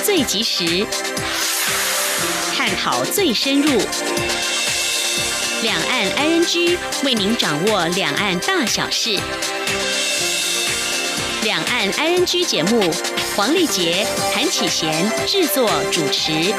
最及时，探讨最深入。两岸 ING 为您掌握两岸大小事。两岸 ING 节目，黄丽杰、韩启贤制作主持。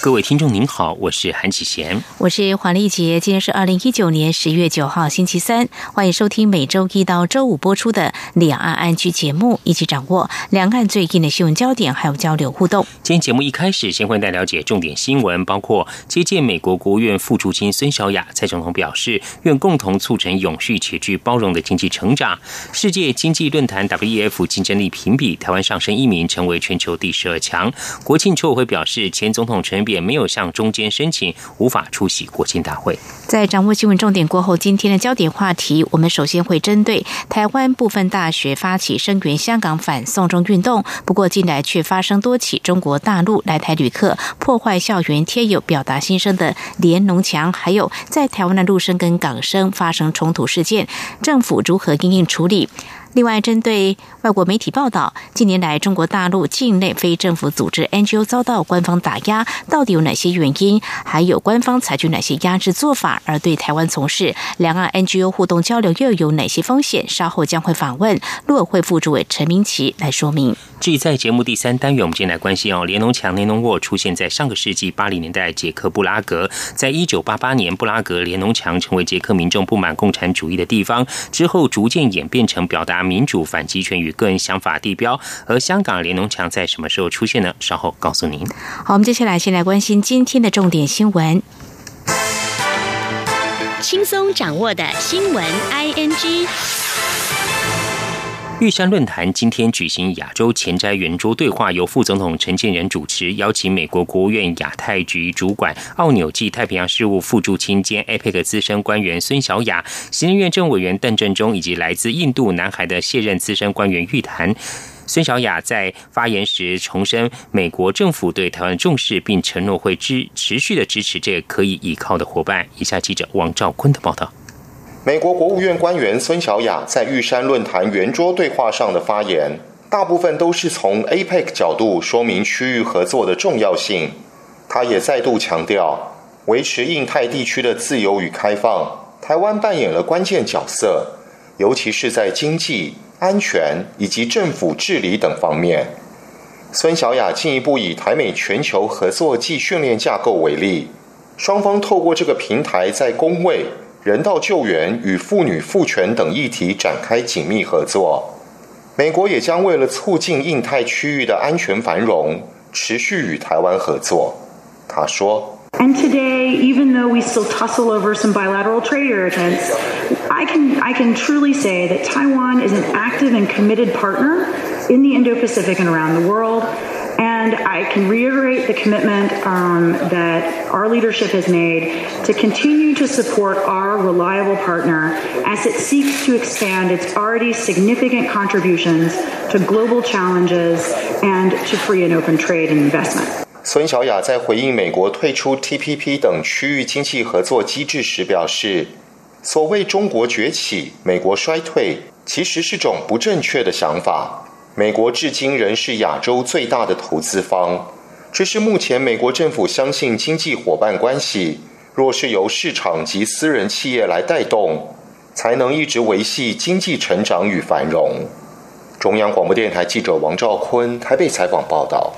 各位听众您好，我是韩启贤，我是黄丽杰。今天是二零一九年十月九号星期三，欢迎收听每周一到周五播出的两岸安居节目，一起掌握两岸最近的新闻焦点，还有交流互动。今天节目一开始，先为大家了解重点新闻，包括接见美国国务院副主席孙小雅，蔡总统表示愿共同促成永续且具包容的经济成长。世界经济论坛 WEF 竞争力评比，台湾上升一名，成为全球第十二强。国庆筹委会表示，前总统陈水扁。没有向中间申请，无法出席国庆大会。在掌握新闻重点过后，今天的焦点话题，我们首先会针对台湾部分大大学发起声援香港反送中运动，不过近来却发生多起中国大陆来台旅客破坏校园贴有表达心声的连农墙，还有在台湾的陆生跟港生发生冲突事件，政府如何应应处理？另外，针对外国媒体报道，近年来中国大陆境内非政府组织 NGO 遭到官方打压，到底有哪些原因？还有官方采取哪些压制做法？而对台湾从事两岸 NGO 互动交流又有哪些风险？稍后将会访问陆委会副主委陈明奇来说明。至于在节目第三单元，我们今天来关心哦，连农墙、连农沃出现在上个世纪八零年代捷克布拉格，在一九八八年，布拉格连农墙成为捷克民众不满共产主义的地方，之后逐渐演变成表达。民主、反集权与个人想法地标，而香港联农墙在什么时候出现呢？稍后告诉您。好，我们接下来先来关心今天的重点新闻，轻松掌握的新闻 I N G。玉山论坛今天举行亚洲前瞻圆桌对话，由副总统陈建仁主持，邀请美国国务院亚太局主管奥纽暨太平洋事务副驻青兼 APEC 资深官员孙小雅、行政院政委员邓振中以及来自印度南海的卸任资深官员玉谈。孙小雅在发言时重申美国政府对台湾重视，并承诺会支持续的支持这个可以依靠的伙伴。以下记者王兆坤的报道。美国国务院官员孙小雅在玉山论坛圆桌对话上的发言，大部分都是从 APEC 角度说明区域合作的重要性。他也再度强调，维持印太地区的自由与开放，台湾扮演了关键角色，尤其是在经济、安全以及政府治理等方面。孙小雅进一步以台美全球合作暨训练架构为例，双方透过这个平台在工位。人道救援与妇女赋权等议题展开紧密合作。美国也将为了促进印太区域的安全繁荣，持续与台湾合作。他说：“And today, even though we still tussle over some bilateral trade irritants, I can I can truly say that Taiwan is an active and committed partner in the Indo-Pacific and around the world.” And I can reiterate the commitment um, that our leadership has made to continue to support our reliable partner as it seeks to expand its already significant contributions to global challenges and to free and open trade and investment. 孙小雅在回应美国退出 TPP 等区域经济合作机制时表示：“所谓中国崛起，美国衰退，其实是种不正确的想法。” 美国至今仍是亚洲最大的投资方，这是目前美国政府相信经济伙伴关系若是由市场及私人企业来带动，才能一直维系经济成长与繁荣。中央广播电台记者王兆坤台北采访报道。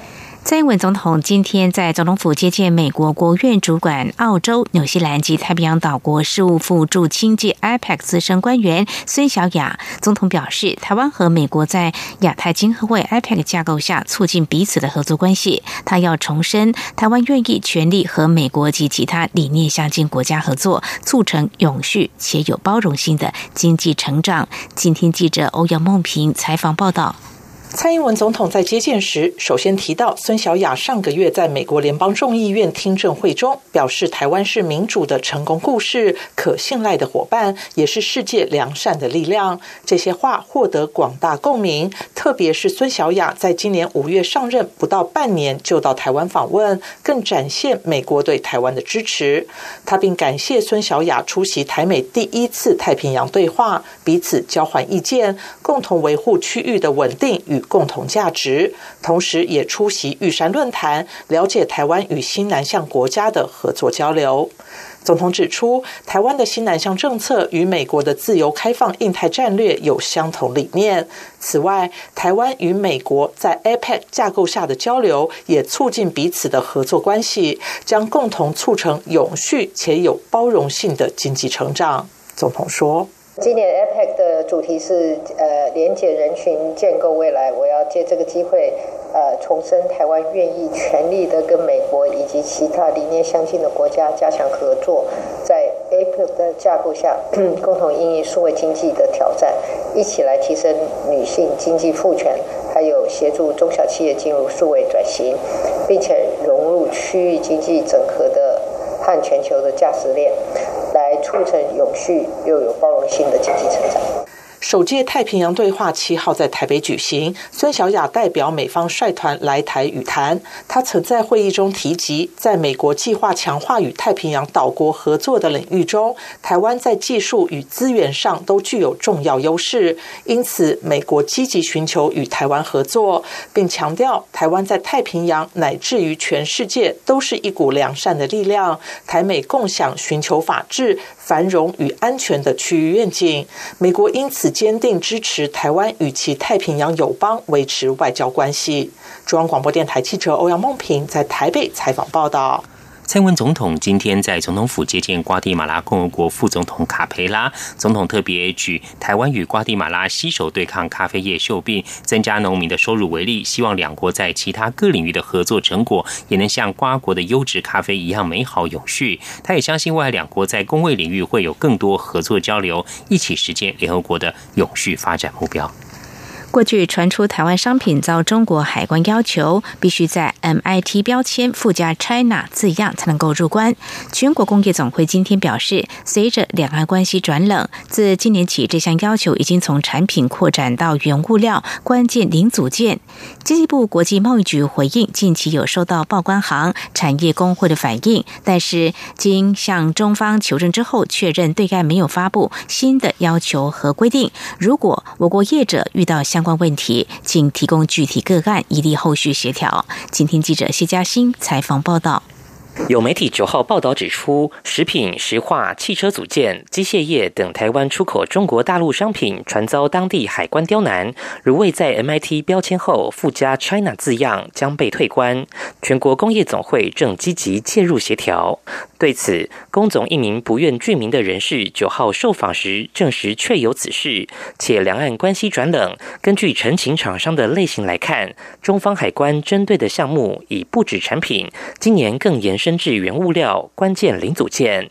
蔡英文总统今天在总统府接见美国国务院主管澳洲、纽西兰及太平洋岛国事务副驻青界 IPAC 资深官员孙小雅。总统表示，台湾和美国在亚太经合会 IPAC 架构下促进彼此的合作关系。他要重申，台湾愿意全力和美国及其他理念相近国家合作，促成永续且有包容性的经济成长。今天记者欧阳梦平采访报道。蔡英文总统在接见时，首先提到孙小雅上个月在美国联邦众议院听证会中表示，台湾是民主的成功故事，可信赖的伙伴，也是世界良善的力量。这些话获得广大共鸣，特别是孙小雅在今年五月上任不到半年就到台湾访问，更展现美国对台湾的支持。他并感谢孙小雅出席台美第一次太平洋对话，彼此交换意见，共同维护区域的稳定与。共同价值，同时也出席玉山论坛，了解台湾与新南向国家的合作交流。总统指出，台湾的新南向政策与美国的自由开放印太战略有相同理念。此外，台湾与美国在 APEC 架构下的交流，也促进彼此的合作关系，将共同促成永续且有包容性的经济成长。总统说。今年 APEC 的主题是呃连接人群建构未来。我要借这个机会呃重申台湾愿意全力的跟美国以及其他理念相近的国家加强合作，在 APEC 的架构下 共同应对数位经济的挑战，一起来提升女性经济赋权，还有协助中小企业进入数位转型，并且融入区域经济整合的和全球的价值链。促成永续又有包容性的经济成长。首届太平洋对话七号在台北举行，孙小雅代表美方率团来台与谈。他曾在会议中提及，在美国计划强化与太平洋岛国合作的领域中，台湾在技术与资源上都具有重要优势，因此美国积极寻求与台湾合作，并强调台湾在太平洋乃至于全世界都是一股良善的力量，台美共享寻求法治、繁荣与安全的区域愿景。美国因此。坚定支持台湾与其太平洋友邦维持外交关系。中央广播电台记者欧阳梦平在台北采访报道。蔡英文总统今天在总统府接见瓜地马拉共和国副总统卡佩拉。总统特别举台湾与瓜地马拉携手对抗咖啡业锈病、增加农民的收入为例，希望两国在其他各领域的合作成果也能像瓜国的优质咖啡一样美好永续。他也相信未来两国在工卫领域会有更多合作交流，一起实现联合国的永续发展目标。过去传出台湾商品遭中国海关要求必须在 MIT 标签附加 China 字样才能够入关。全国工业总会今天表示，随着两岸关系转冷，自今年起这项要求已经从产品扩展到原物料、关键零组件。经济部国际贸易局回应，近期有收到报关行产业工会的反映，但是经向中方求证之后，确认对岸没有发布新的要求和规定。如果我国业者遇到相关问题，请提供具体个案，以利后续协调。今天记者谢嘉欣采访报道。有媒体九号报道指出，食品、石化、汽车组件、机械业等台湾出口中国大陆商品，传遭当地海关刁难，如未在 MIT 标签后附加 China 字样，将被退关。全国工业总会正积极介入协调。对此，工总一名不愿具名的人士九号受访时证实确有此事，且两岸关系转冷。根据陈情厂商的类型来看，中方海关针对的项目已不止产品，今年更延伸。至原物料、关键零组件，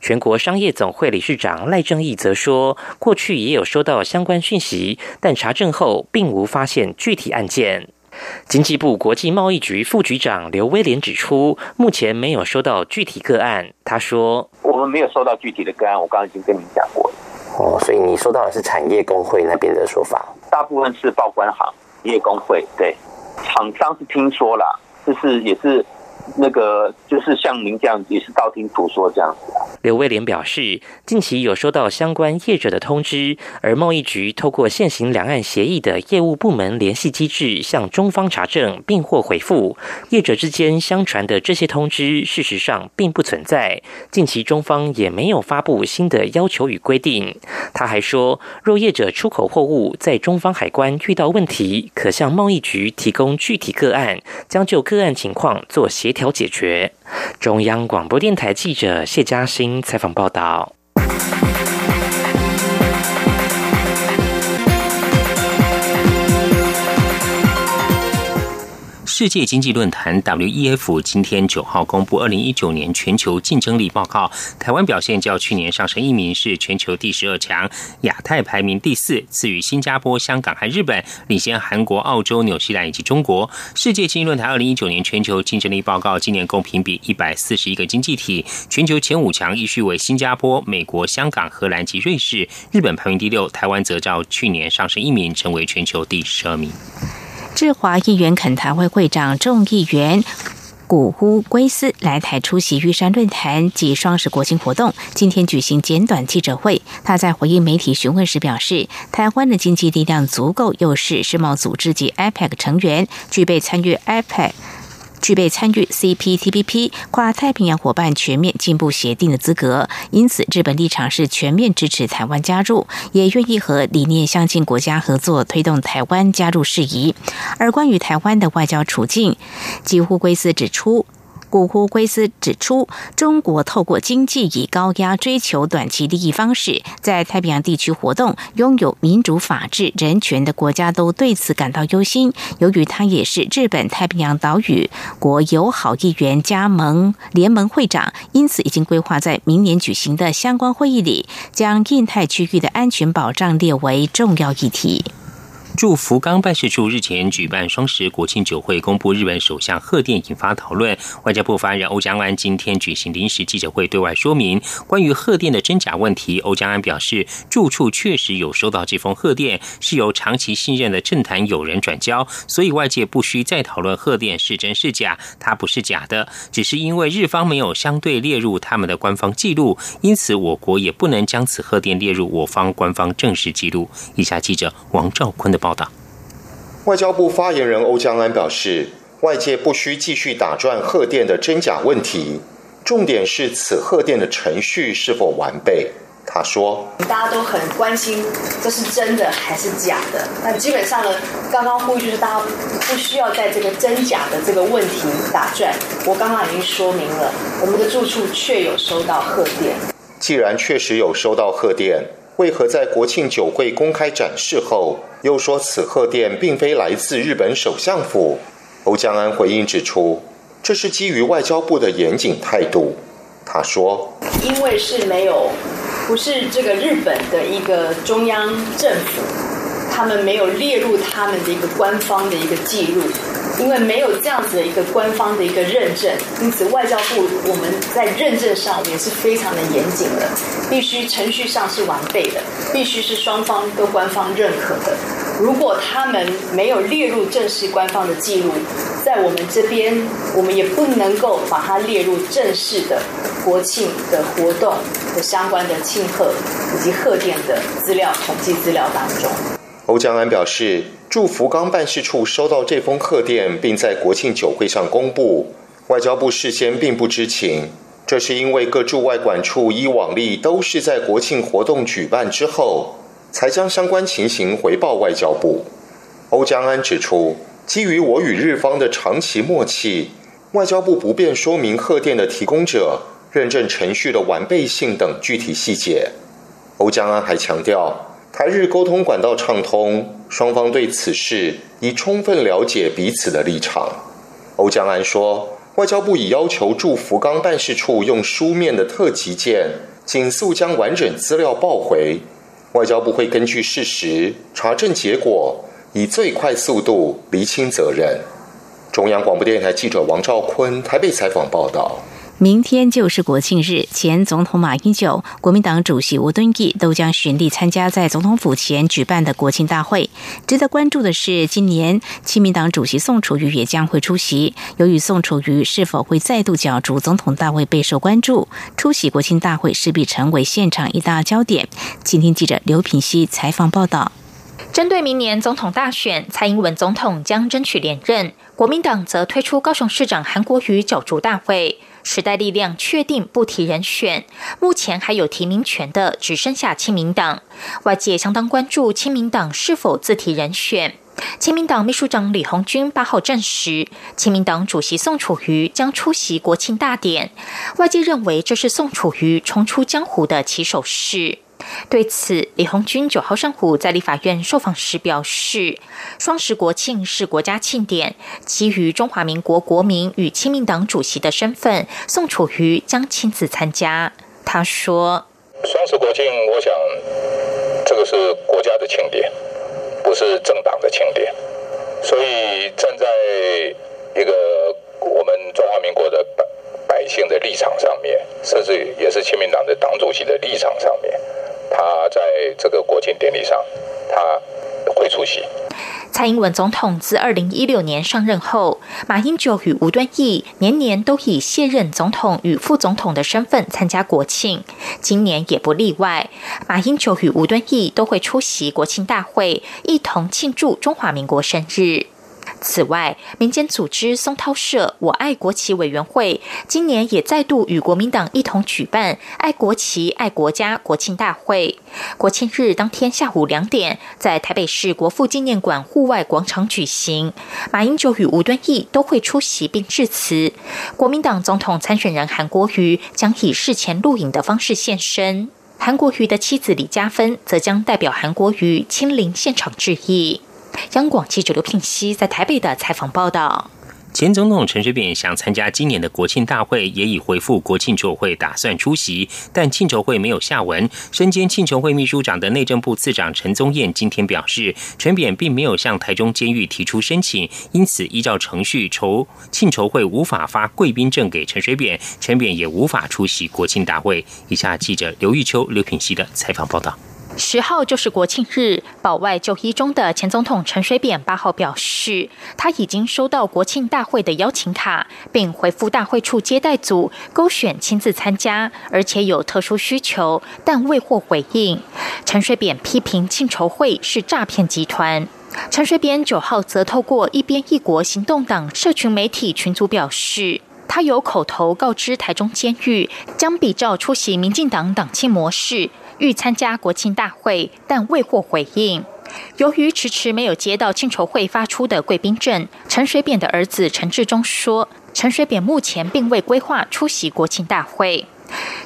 全国商业总会理事长赖正义则说，过去也有收到相关讯息，但查证后并无发现具体案件。经济部国际贸易局副局长刘威廉指出，目前没有收到具体个案。他说：“我们没有收到具体的个案，我刚刚已经跟您讲过了。哦，所以你收到的是产业工会那边的说法，大部分是报关行业工会。对，厂商是听说了，就是也是。”那个就是像您这样，也是道听途说这样子。刘威廉表示，近期有收到相关业者的通知，而贸易局透过现行两岸协议的业务部门联系机制，向中方查证并获回复。业者之间相传的这些通知，事实上并不存在。近期中方也没有发布新的要求与规定。他还说，若业者出口货物在中方海关遇到问题，可向贸易局提供具体个案，将就个案情况做协调解决。中央广播电台记者谢嘉欣采访报道。世界经济论坛 （WEF） 今天九号公布二零一九年全球竞争力报告，台湾表现较去年上升一名，是全球第十二强，亚太排名第四，次于新加坡、香港和日本，领先韩国、澳洲、纽西兰以及中国。世界经济论坛二零一九年全球竞争力报告今年共评比一百四十一个经济体，全球前五强依序为新加坡、美国、香港、荷兰及瑞士，日本排名第六，台湾则较去年上升一名，成为全球第十二名。智华议员恳谈会会长众议员。古乌圭斯来台出席玉山论坛及双十国庆活动，今天举行简短记者会。他在回应媒体询问时表示，台湾的经济力量足够，又是世贸组织及 IPEC 成员，具备参与 IPEC。具备参与 CPTPP 跨太平洋伙伴全面进步协定的资格，因此日本立场是全面支持台湾加入，也愿意和理念相近国家合作，推动台湾加入事宜。而关于台湾的外交处境，几乎归斯指出。古呼圭斯指出，中国透过经济以高压追求短期利益方式，在太平洋地区活动，拥有民主、法治、人权的国家都对此感到忧心。由于他也是日本太平洋岛屿国友好议员加盟联盟会长，因此已经规划在明年举行的相关会议里，将印太区域的安全保障列为重要议题。驻福冈办事处日前举办双十国庆酒会，公布日本首相贺电，引发讨论。外交部发言人欧江安今天举行临时记者会，对外说明关于贺电的真假问题。欧江安表示，住处确实有收到这封贺电，是由长期信任的政坛友人转交，所以外界不需再讨论贺电是真是假。它不是假的，只是因为日方没有相对列入他们的官方记录，因此我国也不能将此贺电列入我方官方正式记录。以下记者王兆坤的。报道。外交部发言人欧江安表示，外界不需继续打转贺电的真假问题，重点是此贺电的程序是否完备。他说：“大家都很关心这是真的还是假的。那基本上呢，刚刚呼吁就是大家不需要在这个真假的这个问题打转。我刚刚已经说明了，我们的住处确有收到贺电。既然确实有收到贺电。”为何在国庆酒会公开展示后，又说此贺电并非来自日本首相府？欧江安回应指出，这是基于外交部的严谨态度。他说：“因为是没有，不是这个日本的一个中央政府，他们没有列入他们的一个官方的一个记录。”因为没有这样子的一个官方的一个认证，因此外交部我们在认证上也是非常的严谨的，必须程序上是完备的，必须是双方都官方认可的。如果他们没有列入正式官方的记录，在我们这边，我们也不能够把它列入正式的国庆的活动和相关的庆贺以及贺电的资料统计资料当中。欧江安表示。驻福冈办事处收到这封贺电，并在国庆酒会上公布，外交部事先并不知情。这是因为各驻外管处依往例都是在国庆活动举办之后，才将相关情形回报外交部。欧江安指出，基于我与日方的长期默契，外交部不便说明贺电的提供者认证程序的完备性等具体细节。欧江安还强调。台日沟通管道畅通，双方对此事已充分了解彼此的立场。欧江安说，外交部已要求驻福冈办事处用书面的特急件，紧速将完整资料报回。外交部会根据事实查证结果，以最快速度厘清责任。中央广播电台记者王兆坤台北采访报道。明天就是国庆日，前总统马英九、国民党主席吴敦义都将巡例参加在总统府前举办的国庆大会。值得关注的是，今年亲民党主席宋楚瑜也将会出席。由于宋楚瑜是否会再度角逐总统大位备受关注，出席国庆大会势必成为现场一大焦点。请听记者刘品熙采访报道。针对明年总统大选，蔡英文总统将争取连任，国民党则推出高雄市长韩国瑜角逐大会。时代力量确定不提人选，目前还有提名权的只剩下亲民党。外界相当关注亲民党是否自提人选。亲民党秘书长李红军八号证实，亲民党主席宋楚瑜将出席国庆大典。外界认为这是宋楚瑜重出江湖的起手式。对此，李鸿钧九号上午在立法院受访时表示：“双十国庆是国家庆典，基于中华民国国民与亲民党主席的身份，宋楚瑜将亲自参加。”他说：“双十国庆，我想这个是国家的庆典，不是政党的庆典，所以站在一个我们中华民国的百百姓的立场上面，甚至也是亲民党的党主席的立场上面。”他在这个国庆典礼上，他会出席。蔡英文总统自二零一六年上任后，马英九与吴敦义年年都以卸任总统与副总统的身份参加国庆，今年也不例外。马英九与吴敦义都会出席国庆大会，一同庆祝中华民国生日。此外，民间组织松涛社“我爱国旗”委员会今年也再度与国民党一同举办“爱国旗、爱国家”国庆大会。国庆日当天下午两点，在台北市国父纪念馆户外广场举行。马英九与吴敦义都会出席并致辞。国民党总统参选人韩国瑜将以事前录影的方式现身。韩国瑜的妻子李嘉芬则将代表韩国瑜亲临现场致意。央广记者刘聘熙在台北的采访报道：前总统陈水扁想参加今年的国庆大会，也已回复国庆筹会打算出席，但庆筹会没有下文。身兼庆筹会秘书长的内政部次长陈宗彦今天表示，陈扁并没有向台中监狱提出申请，因此依照程序筹庆筹会无法发贵宾证给陈水扁，陈扁也无法出席国庆大会。以下记者刘玉秋、刘品熙的采访报道。十号就是国庆日，保外就医中的前总统陈水扁八号表示，他已经收到国庆大会的邀请卡，并回复大会处接待组勾选亲自参加，而且有特殊需求，但未获回应。陈水扁批评庆筹会是诈骗集团。陈水扁九号则透过一边一国行动党社群媒体群组表示，他有口头告知台中监狱，将比照出席民进党党庆模式。欲参加国庆大会，但未获回应。由于迟迟没有接到庆筹会发出的贵宾证，陈水扁的儿子陈志忠说，陈水扁目前并未规划出席国庆大会。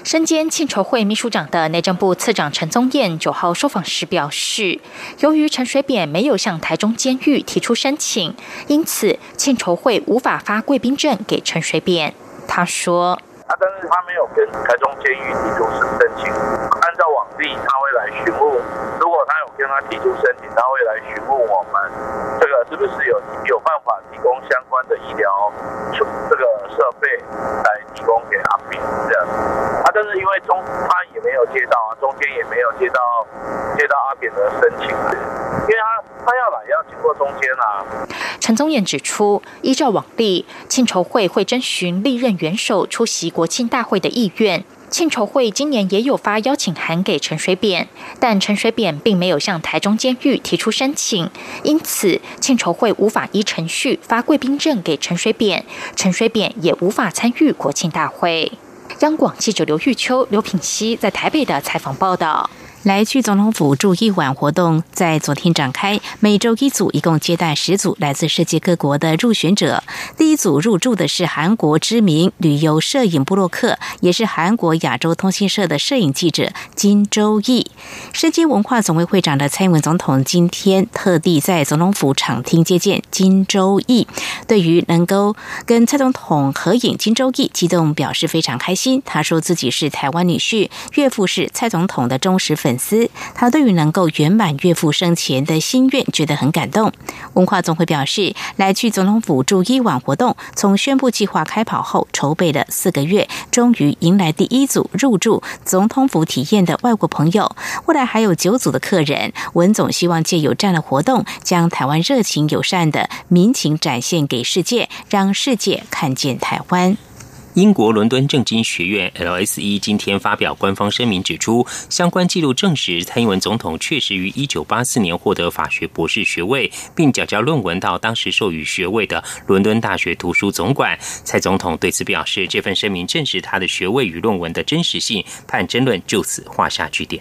身兼庆筹会秘书长的内政部次长陈宗彦九号受访时表示，由于陈水扁没有向台中监狱提出申请，因此庆筹会无法发贵宾证给陈水扁。他说。啊，但是他没有跟台中监狱提出申请。照往例，他会来询问。如果他有跟他提出申请，他会来询问我们，这个是不是有有办法提供相关的医疗这个设备来提供给阿炳这样。啊，但是因为中他也没有接到啊，中间也没有接到接到阿扁的申请，因为他他要来要经过中间啊。陈宗彦指出，依照往例，庆筹会会征询历任元首出席国庆大会的意愿。庆筹会今年也有发邀请函给陈水扁，但陈水扁并没有向台中监狱提出申请，因此庆筹会无法依程序发贵宾证给陈水扁，陈水扁也无法参与国庆大会。央广记者刘玉秋、刘品熙在台北的采访报道。来去总统府住一晚活动在昨天展开，每周一组，一共接待十组来自世界各国的入选者。第一组入住的是韩国知名旅游摄影布洛克，也是韩国亚洲通讯社的摄影记者金周义。世界文化总会会长的蔡英文总统今天特地在总统府场厅接见金周义，对于能够跟蔡总统合影，金周义激动表示非常开心。他说自己是台湾女婿，岳父是蔡总统的忠实粉。粉丝，他对于能够圆满岳父生前的心愿，觉得很感动。文化总会表示，来去总统府住一晚活动，从宣布计划开跑后，筹备了四个月，终于迎来第一组入住总统府体验的外国朋友。未来还有九组的客人。文总希望借有这样的活动，将台湾热情友善的民情展现给世界，让世界看见台湾。英国伦敦政经学院 （LSE） 今天发表官方声明，指出相关记录证实，蔡英文总统确实于1984年获得法学博士学位，并缴交论文到当时授予学位的伦敦大学图书总馆。蔡总统对此表示，这份声明证实他的学位与论文的真实性，判争论就此画下句点。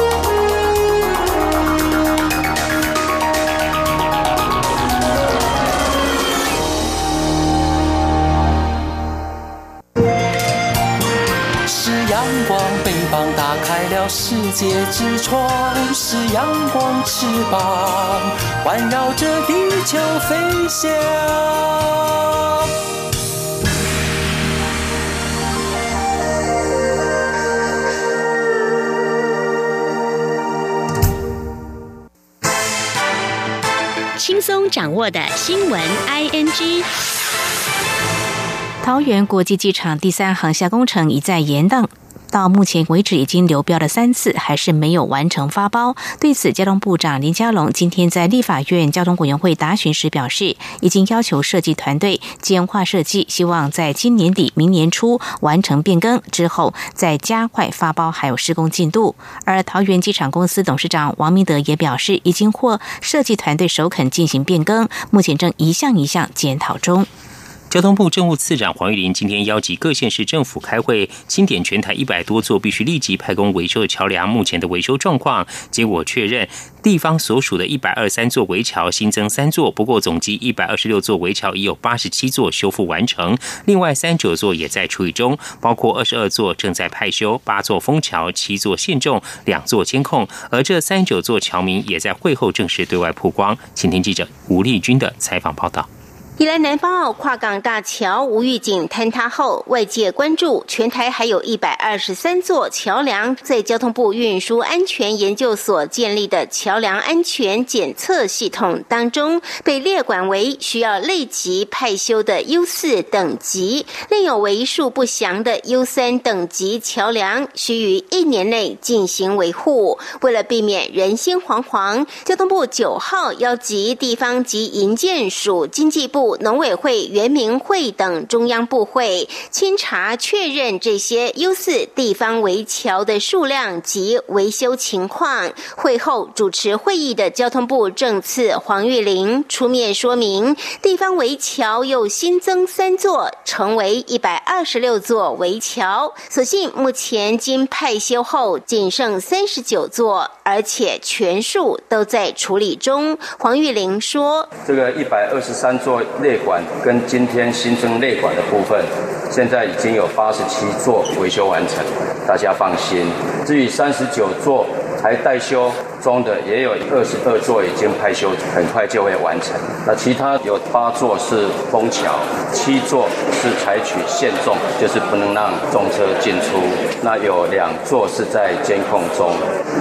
光，翅膀打开了世界之窗；是阳光，翅膀环绕着地球飞翔。轻松掌握的新闻 ING。桃园国际机场第三航厦工程一再延宕。到目前为止，已经流标了三次，还是没有完成发包。对此，交通部长林佳龙今天在立法院交通委员会答询时表示，已经要求设计团队简化设计，希望在今年底、明年初完成变更之后，再加快发包还有施工进度。而桃园机场公司董事长王明德也表示，已经获设计团队首肯进行变更，目前正一项一项检讨中。交通部政务次长黄玉玲今天邀集各县市政府开会，清点全台一百多座必须立即派工维修的桥梁目前的维修状况。结果确认，地方所属的一百二三座围桥新增三座，不过总计一百二十六座围桥已有八十七座修复完成，另外三九座也在处理中，包括二十二座正在派修，八座封桥，七座限重，两座监控。而这三九座桥名也在会后正式对外曝光。请听记者吴丽君的采访报道。宜兰南方澳跨港大桥无预警坍塌后，外界关注全台还有一百二十三座桥梁，在交通部运输安全研究所建立的桥梁安全检测系统当中，被列管为需要立即派修的 U 四等级，另有为数不详的 U 三等级桥梁需于一年内进行维护。为了避免人心惶惶，交通部九号邀集地方及营建署、经济部。农委会、原民会等中央部会清查确认这些 U 四地方围桥的数量及维修情况。会后主持会议的交通部政次黄玉玲出面说明，地方围桥又新增三座，成为一百二十六座围桥。所幸目前经派修后仅剩三十九座，而且全数都在处理中。黄玉玲说：“这个一百二十三座。”内管跟今天新增内管的部分，现在已经有八十七座维修完成，大家放心。至于三十九座还待修。中的也有二十二座已经派修，很快就会完成。那其他有八座是封桥，七座是采取限重，就是不能让重车进出。那有两座是在监控中。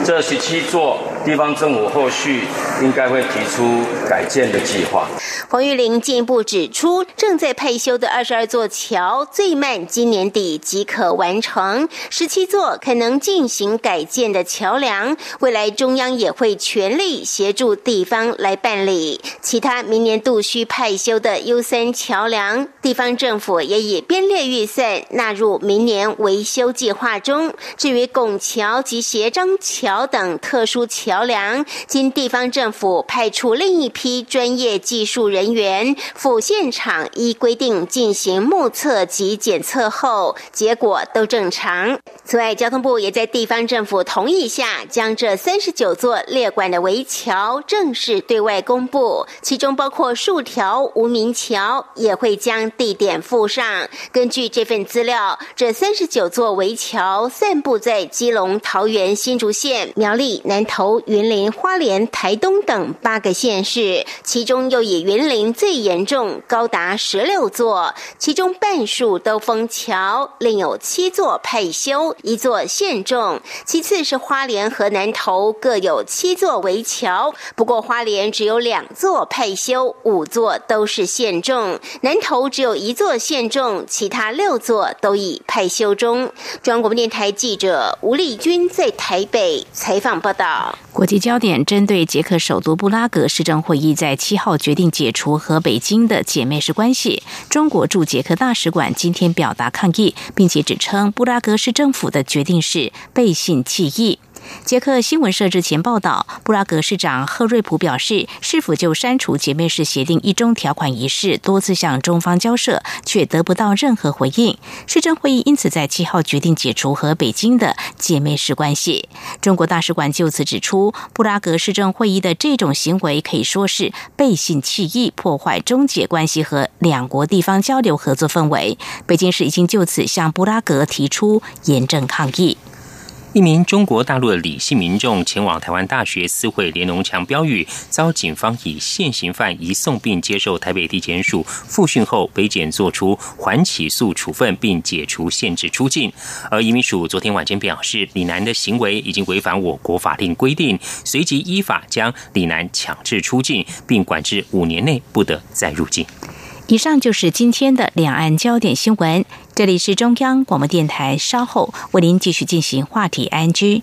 这十七座地方政府后续应该会提出改建的计划。黄玉玲进一步指出，正在派修的二十二座桥，最慢今年底即可完成；十七座可能进行改建的桥梁，未来中央。也会全力协助地方来办理其他明年度需派修的 U 三桥梁，地方政府也已编列预算纳入明年维修计划中。至于拱桥及斜张桥等特殊桥桥梁，经地方政府派出另一批专业技术人员赴现场依规定进行目测及检测后，结果都正常。此外，交通部也在地方政府同意下，将这三十九座列管的围桥正式对外公布，其中包括数条无名桥，也会将地点附上。根据这份资料，这三十九座围桥散布在基隆、桃园、新竹县、苗栗、南投、云林、花莲、台东等八个县市，其中又以云林最严重，高达十六座，其中半数都封桥，另有七座配修，一座现重。其次是花莲和南投各有。七座围桥，不过花莲只有两座配修，五座都是现重；南投只有一座现重，其他六座都已配修中。中央广播电台记者吴丽君在台北采访报道。国际焦点：针对捷克首都布拉格市政会议在七号决定解除和北京的姐妹市关系，中国驻捷克大使馆今天表达抗议，并且指称布拉格市政府的决定是背信弃义。捷克新闻社日前报道，布拉格市长赫瑞普表示，是否就删除姐妹市协定一中条款一事，多次向中方交涉，却得不到任何回应。市政会议因此在七号决定解除和北京的姐妹市关系。中国大使馆就此指出，布拉格市政会议的这种行为可以说是背信弃义，破坏中解关系和两国地方交流合作氛围。北京市已经就此向布拉格提出严正抗议。一名中国大陆的李姓民众前往台湾大学私会连农墙标语，遭警方以现行犯移送并接受台北地检署复讯后，北检作出缓起诉处分并解除限制出境。而移民署昨天晚间表示，李楠的行为已经违反我国法令规定，随即依法将李楠强制出境，并管制五年内不得再入境。以上就是今天的两岸焦点新闻。这里是中央广播电台，稍后为您继续进行话题 NG。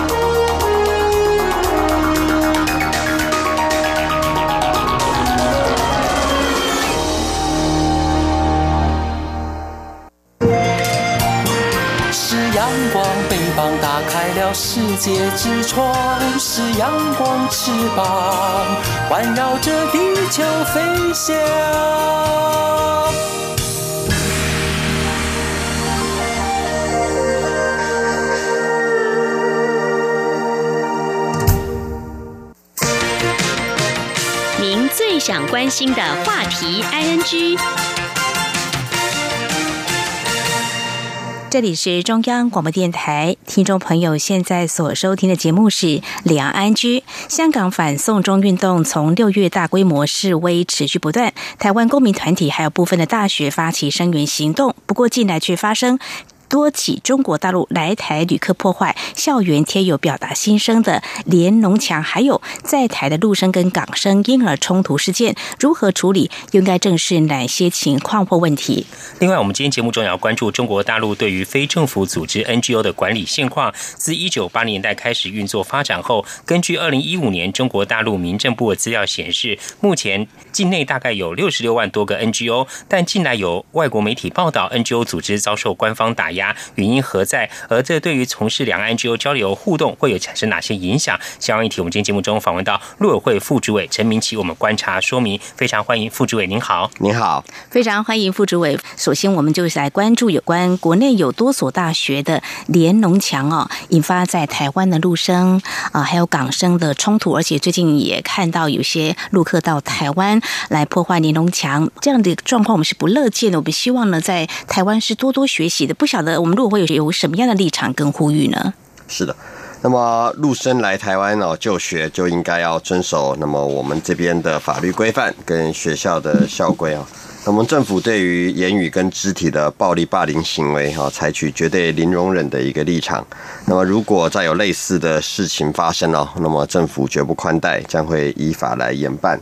了世界之窗；是阳光，翅膀环绕着地球飞翔。您最想关心的话题，ING。这里是中央广播电台，听众朋友现在所收听的节目是《两岸安居》。香港反送中运动从六月大规模示威持续不断，台湾公民团体还有部分的大学发起声援行动，不过近来却发生。多起中国大陆来台旅客破坏校园贴有表达心声的连农墙，还有在台的陆生跟港生婴儿冲突事件，如何处理？应该正视哪些情况或问题？另外，我们今天节目中也要关注中国大陆对于非政府组织 NGO 的管理现况。自一九八零年代开始运作发展后，根据二零一五年中国大陆民政部的资料显示，目前境内大概有六十六万多个 NGO，但近来有外国媒体报道 NGO 组织遭受官方打压。原因何在？而这对于从事两岸 NGO 交流互动会有产生哪些影响？相关议题，我们今天节目中访问到陆委会副主委陈明奇，我们观察说明。非常欢迎副主委，您好，您好，非常欢迎副主委。首先，我们就是来关注有关国内有多所大学的联农墙哦，引发在台湾的陆生啊，还有港生的冲突，而且最近也看到有些陆客到台湾来破坏联农墙，这样的状况我们是不乐见的。我们希望呢，在台湾是多多学习的。不晓得我们陆会有有什么样的立场跟呼吁呢？是的，那么陆生来台湾哦就学就应该要遵守那么我们这边的法律规范跟学校的校规啊。那么政府对于言语跟肢体的暴力霸凌行为哈，采取绝对零容忍的一个立场。那么如果再有类似的事情发生哦，那么政府绝不宽待，将会依法来严办。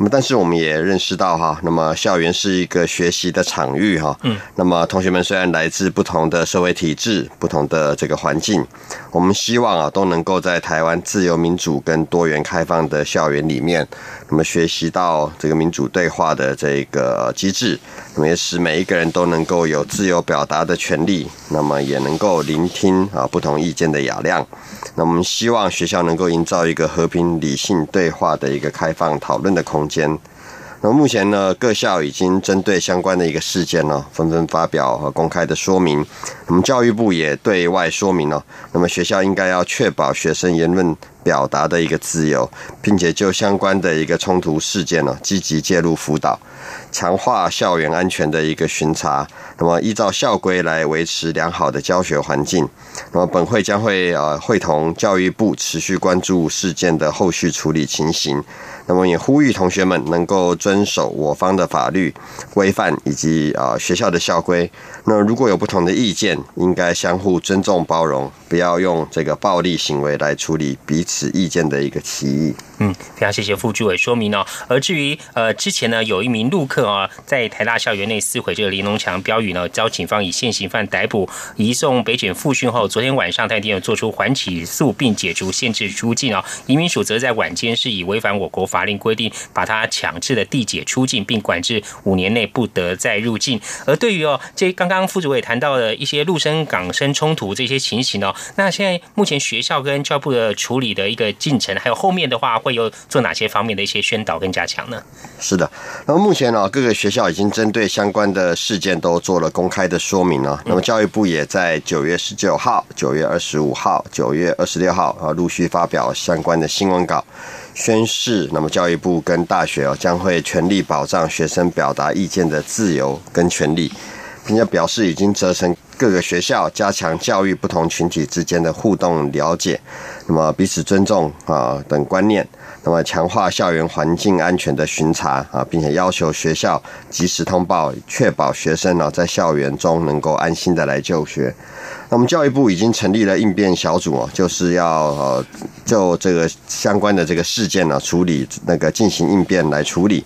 那么，但是我们也认识到哈，那么校园是一个学习的场域哈。嗯。那么同学们虽然来自不同的社会体制、不同的这个环境，我们希望啊都能够在台湾自由民主跟多元开放的校园里面，那么学习到这个民主对话的这个机制，那么也使每一个人都能够有自由表达的权利，那么也能够聆听啊不同意见的雅量。那我们希望学校能够营造一个和平、理性对话的一个开放讨论的空间。那目前呢，各校已经针对相关的一个事件呢，纷纷发表和公开的说明。那么教育部也对外说明了，那么学校应该要确保学生言论表达的一个自由，并且就相关的一个冲突事件呢，积极介入辅导，强化校园安全的一个巡查。那么依照校规来维持良好的教学环境。那么本会将会呃会同教育部持续关注事件的后续处理情形。那么也呼吁同学们能够遵守我方的法律规范以及啊学校的校规。那如果有不同的意见，应该相互尊重包容，不要用这个暴力行为来处理彼此意见的一个歧义。嗯，非常谢谢副主委说明哦。而至于呃之前呢，有一名陆客啊在台大校园内撕毁这个玲珑墙标语呢，遭警方以现行犯逮捕，移送北检复讯后，昨天晚上台电有做出缓起诉并解除限制出境哦。移民署则在晚间是以违反我国法令规定，把他强制的递解出境，并管制五年内不得再入境。而对于哦这刚刚副主委谈到的一些陆生港生冲突这些情形哦，那现在目前学校跟教育部的处理的一个进程，还有后面的话会有做哪些方面的一些宣导跟加强呢？是的，那么目前呢，各个学校已经针对相关的事件都做了公开的说明了。那么教育部也在九月十九号、九月二十五号、九月二十六号啊，陆续发表相关的新闻稿，宣誓那么教育部跟大学啊将会全力保障学生表达意见的自由跟权利，并且表示已经责成各个学校加强教育不同群体之间的互动了解，那么彼此尊重啊等观念。那么强化校园环境安全的巡查啊，并且要求学校及时通报，确保学生呢在校园中能够安心的来就学。那么教育部已经成立了应变小组哦，就是要呃就这个相关的这个事件呢处理那个进行应变来处理。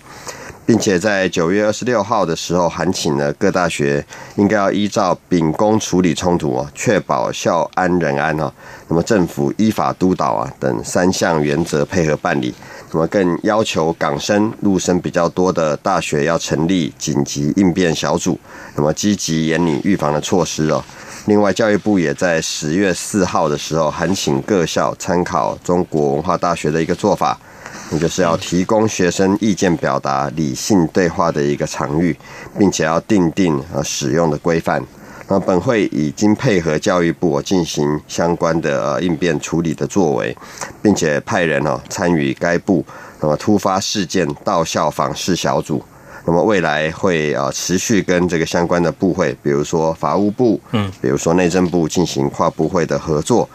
并且在九月二十六号的时候，函请了各大学应该要依照秉公处理冲突啊，确保校安人安哦。那么政府依法督导啊等三项原则配合办理。那么更要求港生、陆生比较多的大学要成立紧急应变小组，那么积极严拟预防的措施哦。另外，教育部也在十月四号的时候，函请各校参考中国文化大学的一个做法。那就是要提供学生意见表达、理性对话的一个场域，并且要定定呃使用的规范。那本会已经配合教育部进行相关的呃应变处理的作为，并且派人哦参与该部那么突发事件到校访视小组。那么未来会呃持续跟这个相关的部会，比如说法务部，嗯，比如说内政部进行跨部会的合作。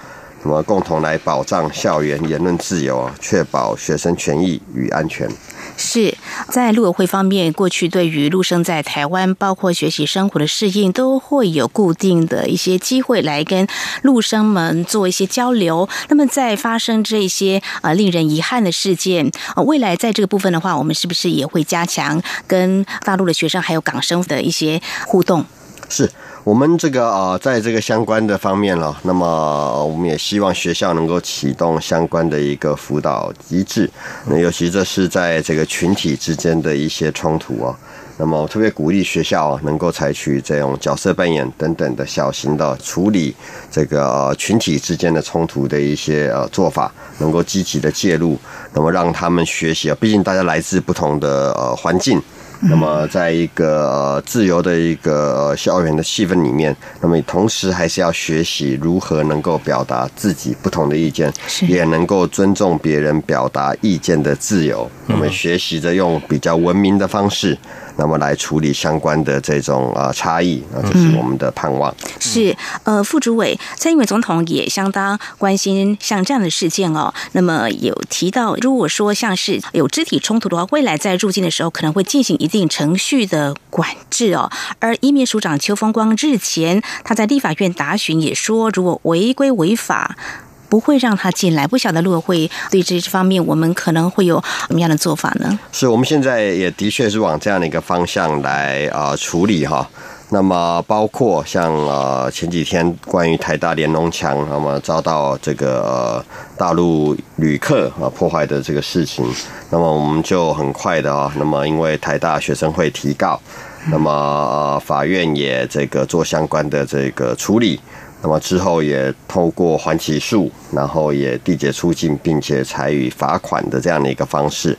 那么，共同来保障校园言论自由啊，确保学生权益与安全。是在陆委会方面，过去对于陆生在台湾包括学习生活的适应，都会有固定的一些机会来跟陆生们做一些交流。那么，在发生这些啊令人遗憾的事件啊，未来在这个部分的话，我们是不是也会加强跟大陆的学生还有港生的一些互动？是。我们这个啊，在这个相关的方面了，那么我们也希望学校能够启动相关的一个辅导机制。那尤其这是在这个群体之间的一些冲突啊，那么特别鼓励学校，能够采取这种角色扮演等等的小型的处理这个群体之间的冲突的一些呃做法，能够积极的介入，那么让他们学习啊，毕竟大家来自不同的呃环境。那么，在一个自由的一个校园的气氛里面，那么同时还是要学习如何能够表达自己不同的意见，也能够尊重别人表达意见的自由。那么，学习着用比较文明的方式。那么来处理相关的这种呃差异，那这是我们的盼望。是呃，副主委蔡英文总统也相当关心像这样的事件哦。那么有提到，如果说像是有肢体冲突的话，未来在入境的时候可能会进行一定程序的管制哦。而移民署长邱风光日前他在立法院答询也说，如果违规违法。不会让他进来，不晓得陆委会对这方面，我们可能会有什么样的做法呢？是我们现在也的确是往这样的一个方向来啊处理哈。那么包括像呃前几天关于台大连龙墙，那么遭到这个大陆旅客啊破坏的这个事情，那么我们就很快的啊，那么因为台大学生会提告，那么呃法院也这个做相关的这个处理。那么之后也透过还起诉，然后也缔结出境，并且采取罚款的这样的一个方式。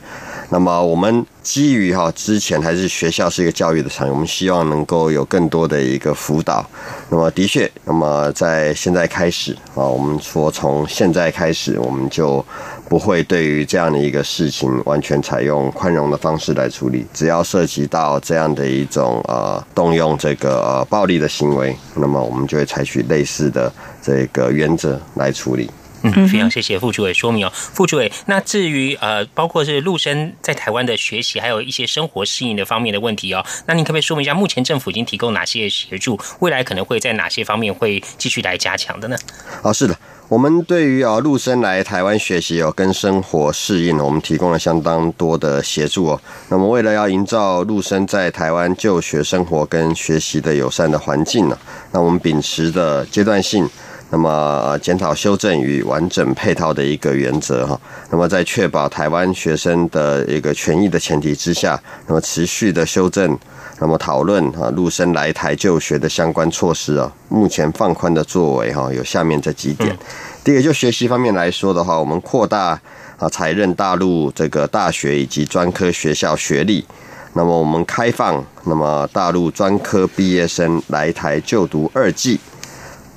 那么我们基于哈之前还是学校是一个教育的场，我们希望能够有更多的一个辅导。那么的确，那么在现在开始啊，我们说从现在开始，我们就不会对于这样的一个事情完全采用宽容的方式来处理。只要涉及到这样的一种呃动用这个暴力的行为，那么我们就会采取类似的这个原则来处理。嗯，非常谢谢副主委说明哦。副主委，那至于呃，包括是陆生在台湾的学习，还有一些生活适应的方面的问题哦，那您可不可以说明一下，目前政府已经提供哪些协助？未来可能会在哪些方面会继续来加强的呢？哦，是的，我们对于啊陆生来台湾学习哦，跟生活适应，我们提供了相当多的协助哦。那么为了要营造陆生在台湾就学、生活跟学习的友善的环境呢，那我们秉持的阶段性。那么检讨修正与完整配套的一个原则哈，那么在确保台湾学生的一个权益的前提之下，那么持续的修正，那么讨论啊陆生来台就学的相关措施啊，目前放宽的作为哈有下面这几点。第一个就学习方面来说的话，我们扩大啊采认大陆这个大学以及专科学校学历，那么我们开放那么大陆专科毕业生来台就读二季。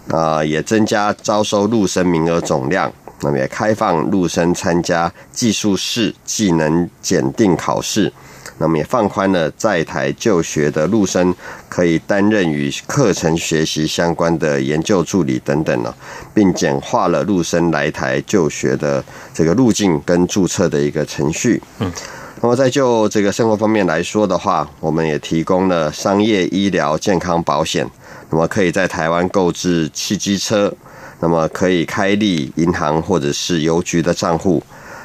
啊，也增加招收陆生名额总量，那么也开放陆生参加技术式技能检定考试，那么也放宽了在台就学的陆生可以担任与课程学习相关的研究助理等等了，并简化了陆生来台就学的这个路径跟注册的一个程序。嗯，那么在就这个生活方面来说的话，我们也提供了商业医疗健康保险。那么可以在台湾购置汽机车，那么可以开立银行或者是邮局的账户，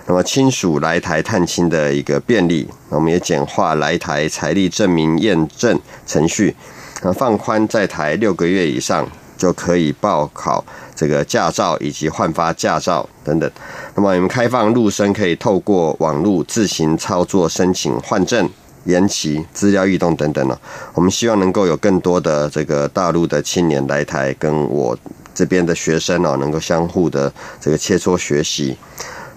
那么亲属来台探亲的一个便利，我们也简化来台财力证明验证程序，那放宽在台六个月以上就可以报考这个驾照以及换发驾照等等。那么我们开放陆生可以透过网络自行操作申请换证。延期、资料异动等等呢，我们希望能够有更多的这个大陆的青年来台，跟我这边的学生哦，能够相互的这个切磋学习。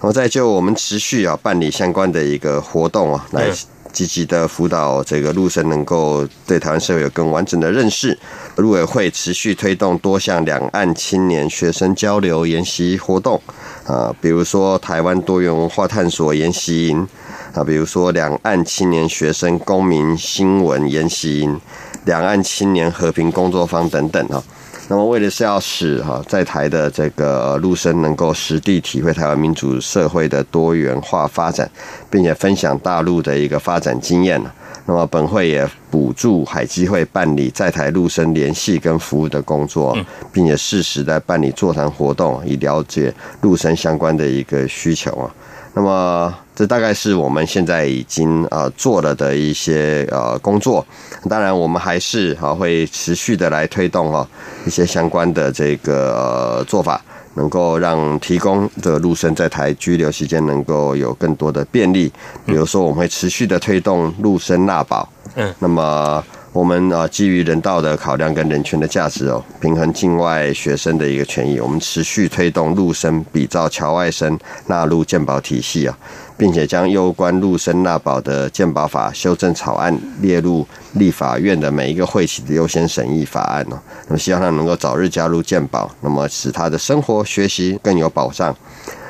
然后再就我们持续啊办理相关的一个活动啊，来积极的辅导这个陆生能够对台湾社会有更完整的认识。陆委会持续推动多项两岸青年学生交流研习活动啊，比如说台湾多元文化探索研习营。啊，比如说两岸青年学生公民新闻研习营、两岸青年和平工作坊等等哈。那么为的是要使哈在台的这个陆生能够实地体会台湾民主社会的多元化发展，并且分享大陆的一个发展经验呢那么本会也补助海基会办理在台陆生联系跟服务的工作，并且适时的办理座谈活动，以了解陆生相关的一个需求啊。那么，这大概是我们现在已经呃做了的一些呃工作。当然，我们还是啊会持续的来推动哦一些相关的这个呃做法，能够让提供这个陆生在台居留期间能够有更多的便利。比如说，我们会持续的推动陆生纳保。嗯，那么。我们啊，基于人道的考量跟人权的价值哦，平衡境外学生的一个权益，我们持续推动陆生比照侨外生纳入健保体系啊，并且将攸关陆生纳保的健保法修正草案列入立法院的每一个会期的优先审议法案哦。那么希望他能够早日加入健保，那么使他的生活学习更有保障。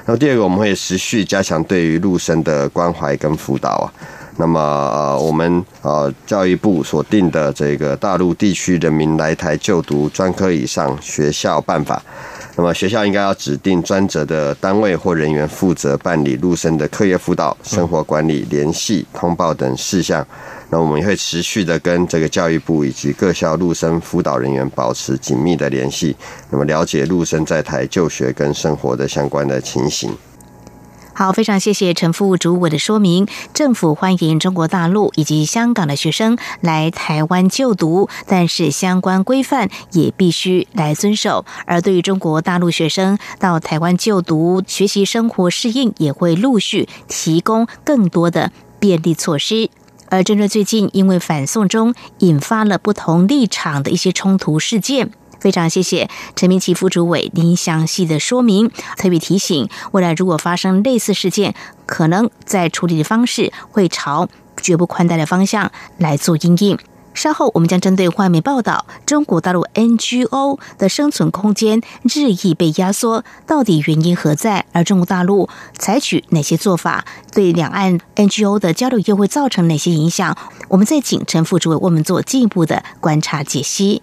然后第二个，我们会持续加强对于陆生的关怀跟辅导啊。那么呃，我们呃教育部所定的这个大陆地区人民来台就读专科以上学校办法，那么学校应该要指定专责的单位或人员负责办理陆生的课业辅导、生活管理、联系、通报等事项。那我们也会持续的跟这个教育部以及各校陆生辅导人员保持紧密的联系，那么了解陆生在台就学跟生活的相关的情形。好，非常谢谢陈副主委的说明。政府欢迎中国大陆以及香港的学生来台湾就读，但是相关规范也必须来遵守。而对于中国大陆学生到台湾就读、学习、生活适应，也会陆续提供更多的便利措施。而针对最近因为反送中引发了不同立场的一些冲突事件。非常谢谢陈明奇副主委您详细的说明，特别提醒未来如果发生类似事件，可能在处理的方式会朝绝不宽待的方向来做应应。稍后我们将针对外媒报道，中国大陆 NGO 的生存空间日益被压缩，到底原因何在？而中国大陆采取哪些做法，对两岸 NGO 的交流又会造成哪些影响？我们再请陈副主委为我们做进一步的观察解析。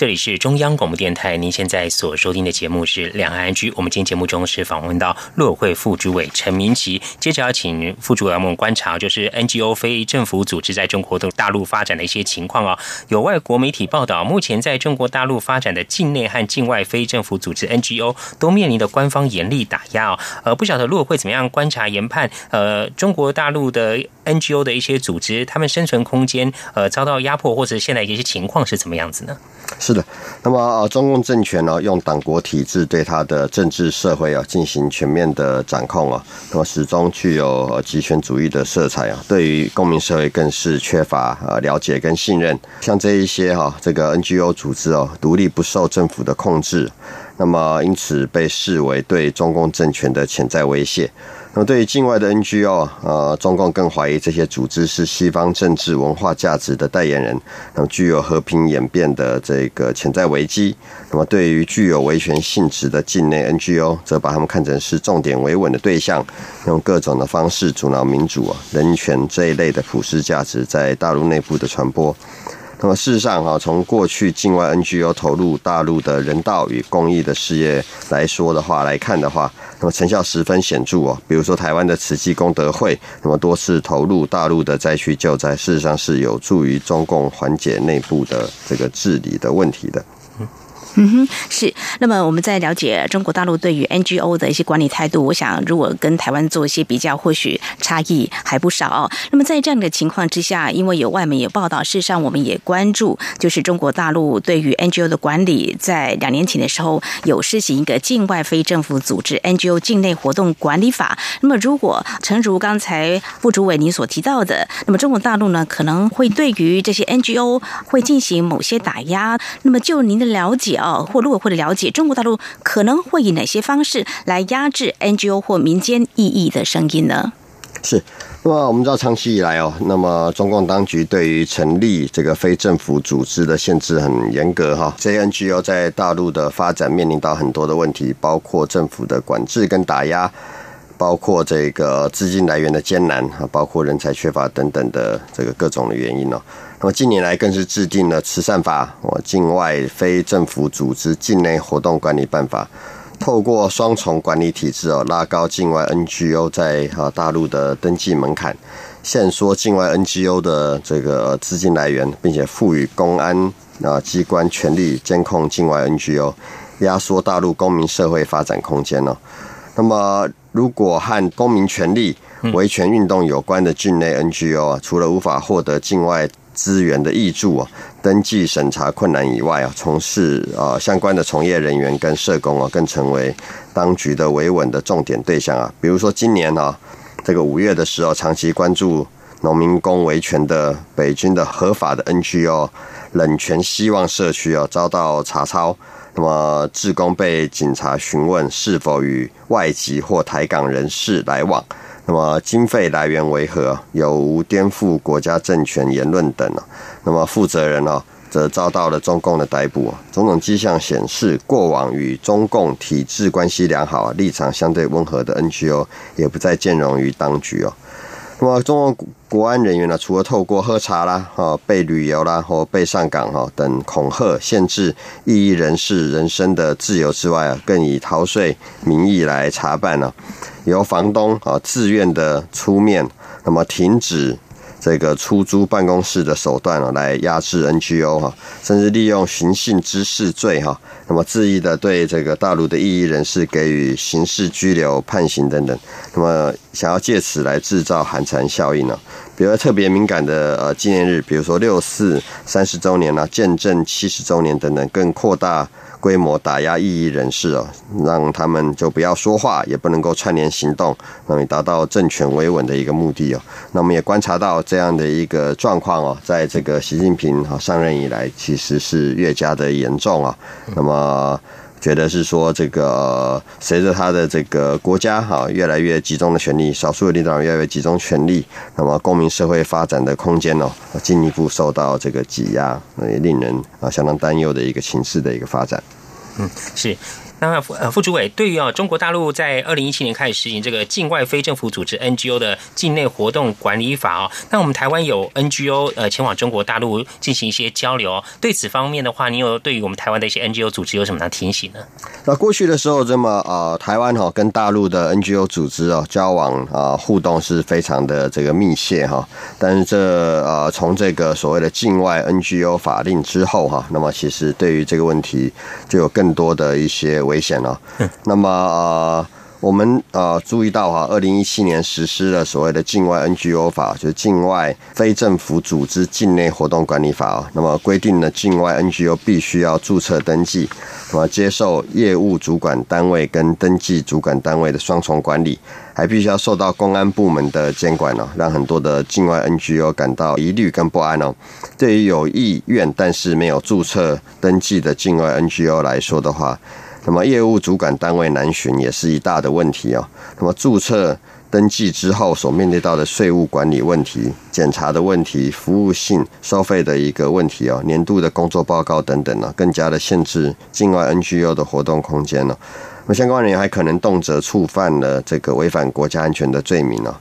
这里是中央广播电台，您现在所收听的节目是《两岸安居》。我们今天节目中是访问到陆委会副主委陈明奇，接着要请副主委我们观察，就是 NGO 非政府组织在中国的大陆发展的一些情况哦。有外国媒体报道，目前在中国大陆发展的境内和境外非政府组织 NGO 都面临的官方严厉打压哦。呃，不晓得陆委会怎么样观察研判？呃，中国大陆的 NGO 的一些组织，他们生存空间呃遭到压迫，或者现在一些情况是怎么样子呢？是的，那么呃，中共政权呢，用党国体制对他的政治社会啊进行全面的掌控啊，那么始终具有极权主义的色彩啊，对于公民社会更是缺乏呃了解跟信任。像这一些哈，这个 NGO 组织哦，独立不受政府的控制，那么因此被视为对中共政权的潜在威胁。那么，对于境外的 NGO，呃，中共更怀疑这些组织是西方政治文化价值的代言人，那么具有和平演变的这个潜在危机。那么，对于具有维权性质的境内 NGO，则把他们看成是重点维稳的对象，用各种的方式阻挠民主、人权这一类的普世价值在大陆内部的传播。那么事实上，哈，从过去境外 NGO 投入大陆的人道与公益的事业来说的话，来看的话，那么成效十分显著哦。比如说台湾的慈济功德会，那么多次投入大陆的灾区救灾，事实上是有助于中共缓解内部的这个治理的问题的。嗯哼，是。那么我们在了解中国大陆对于 NGO 的一些管理态度，我想如果跟台湾做一些比较，或许差异还不少。那么在这样的情况之下，因为有外媒有报道，事实上我们也关注，就是中国大陆对于 NGO 的管理，在两年前的时候有施行一个境外非政府组织 NGO 境内活动管理法。那么如果诚如刚才副主委您所提到的，那么中国大陆呢可能会对于这些 NGO 会进行某些打压。那么就您的了解。哦，或陆委会的了解，中国大陆可能会以哪些方式来压制 NGO 或民间异议的声音呢？是，那么我们知道长期以来哦，那么中共当局对于成立这个非政府组织的限制很严格哈。这些 NGO 在大陆的发展面临到很多的问题，包括政府的管制跟打压，包括这个资金来源的艰难啊，包括人才缺乏等等的这个各种的原因哦。那么近年来更是制定了慈善法、我境外非政府组织境内活动管理办法，透过双重管理体制哦，拉高境外 NGO 在啊大陆的登记门槛，限缩境外 NGO 的这个资金来源，并且赋予公安啊机关权力监控境外 NGO，压缩大陆公民社会发展空间哦。那么如果和公民权利维权运动有关的境内 NGO 啊，除了无法获得境外资源的益助啊，登记审查困难以外啊，从事啊相关的从业人员跟社工啊，更成为当局的维稳的重点对象啊。比如说今年啊，这个五月的时候，长期关注农民工维权的北京的合法的 NGO 冷泉希望社区啊，遭到查抄。那么，志工被警察询问是否与外籍或台港人士来往，那么经费来源为何，有无颠覆国家政权言论等？那么负责人呢，则遭到了中共的逮捕。种种迹象显示，过往与中共体制关系良好、立场相对温和的 NGO，也不再兼容于当局哦。那么，中国国安人员呢，除了透过喝茶啦、哈被旅游啦或被上岗哈等恐吓、限制异议人士人身的自由之外啊，更以逃税名义来查办呢，由房东啊自愿的出面，那么停止。这个出租办公室的手段啊，来压制 NGO 哈，甚至利用寻衅滋事罪哈，那么恣意的对这个大陆的异议人士给予刑事拘留、判刑等等，那么想要借此来制造寒蝉效应呢？比如特别敏感的呃纪念日，比如说六四三十周年啊，建政七十周年等等，更扩大。规模打压异议人士哦，让他们就不要说话，也不能够串联行动，那么达到政权维稳的一个目的哦。那我们也观察到这样的一个状况哦，在这个习近平哈上任以来，其实是越加的严重啊。那么。觉得是说，这个随着他的这个国家哈越来越集中的权力，少数的领导人越来越集中权力，那么公民社会发展的空间呢，进一步受到这个挤压，也令人啊相当担忧的一个形势的一个发展。嗯，是。那呃，副主委，对于啊，中国大陆在二零一七年开始实行这个境外非政府组织 NGO 的境内活动管理法啊，那我们台湾有 NGO 呃前往中国大陆进行一些交流，对此方面的话，你有对于我们台湾的一些 NGO 组织有什么样的提醒呢？那过去的时候，这么呃，台湾哈跟大陆的 NGO 组织哦交往啊互动是非常的这个密切哈，但是这呃从这个所谓的境外 NGO 法令之后哈，那么其实对于这个问题就有更多的一些。危险了。那么呃，我们呃注意到哈，二零一七年实施了所谓的境外 NGO 法，就是境外非政府组织境内活动管理法啊。那么规定呢境外 NGO 必须要注册登记，那么接受业务主管单位跟登记主管单位的双重管理，还必须要受到公安部门的监管哦，让很多的境外 NGO 感到疑虑跟不安哦。对于有意愿但是没有注册登记的境外 NGO 来说的话，那么业务主管单位难寻也是一大的问题哦。那么注册登记之后所面对到的税务管理问题、检查的问题、服务性收费的一个问题哦，年度的工作报告等等呢，更加的限制境外 NGO 的活动空间了。那么相关人员还可能动辄触犯了这个违反国家安全的罪名哦。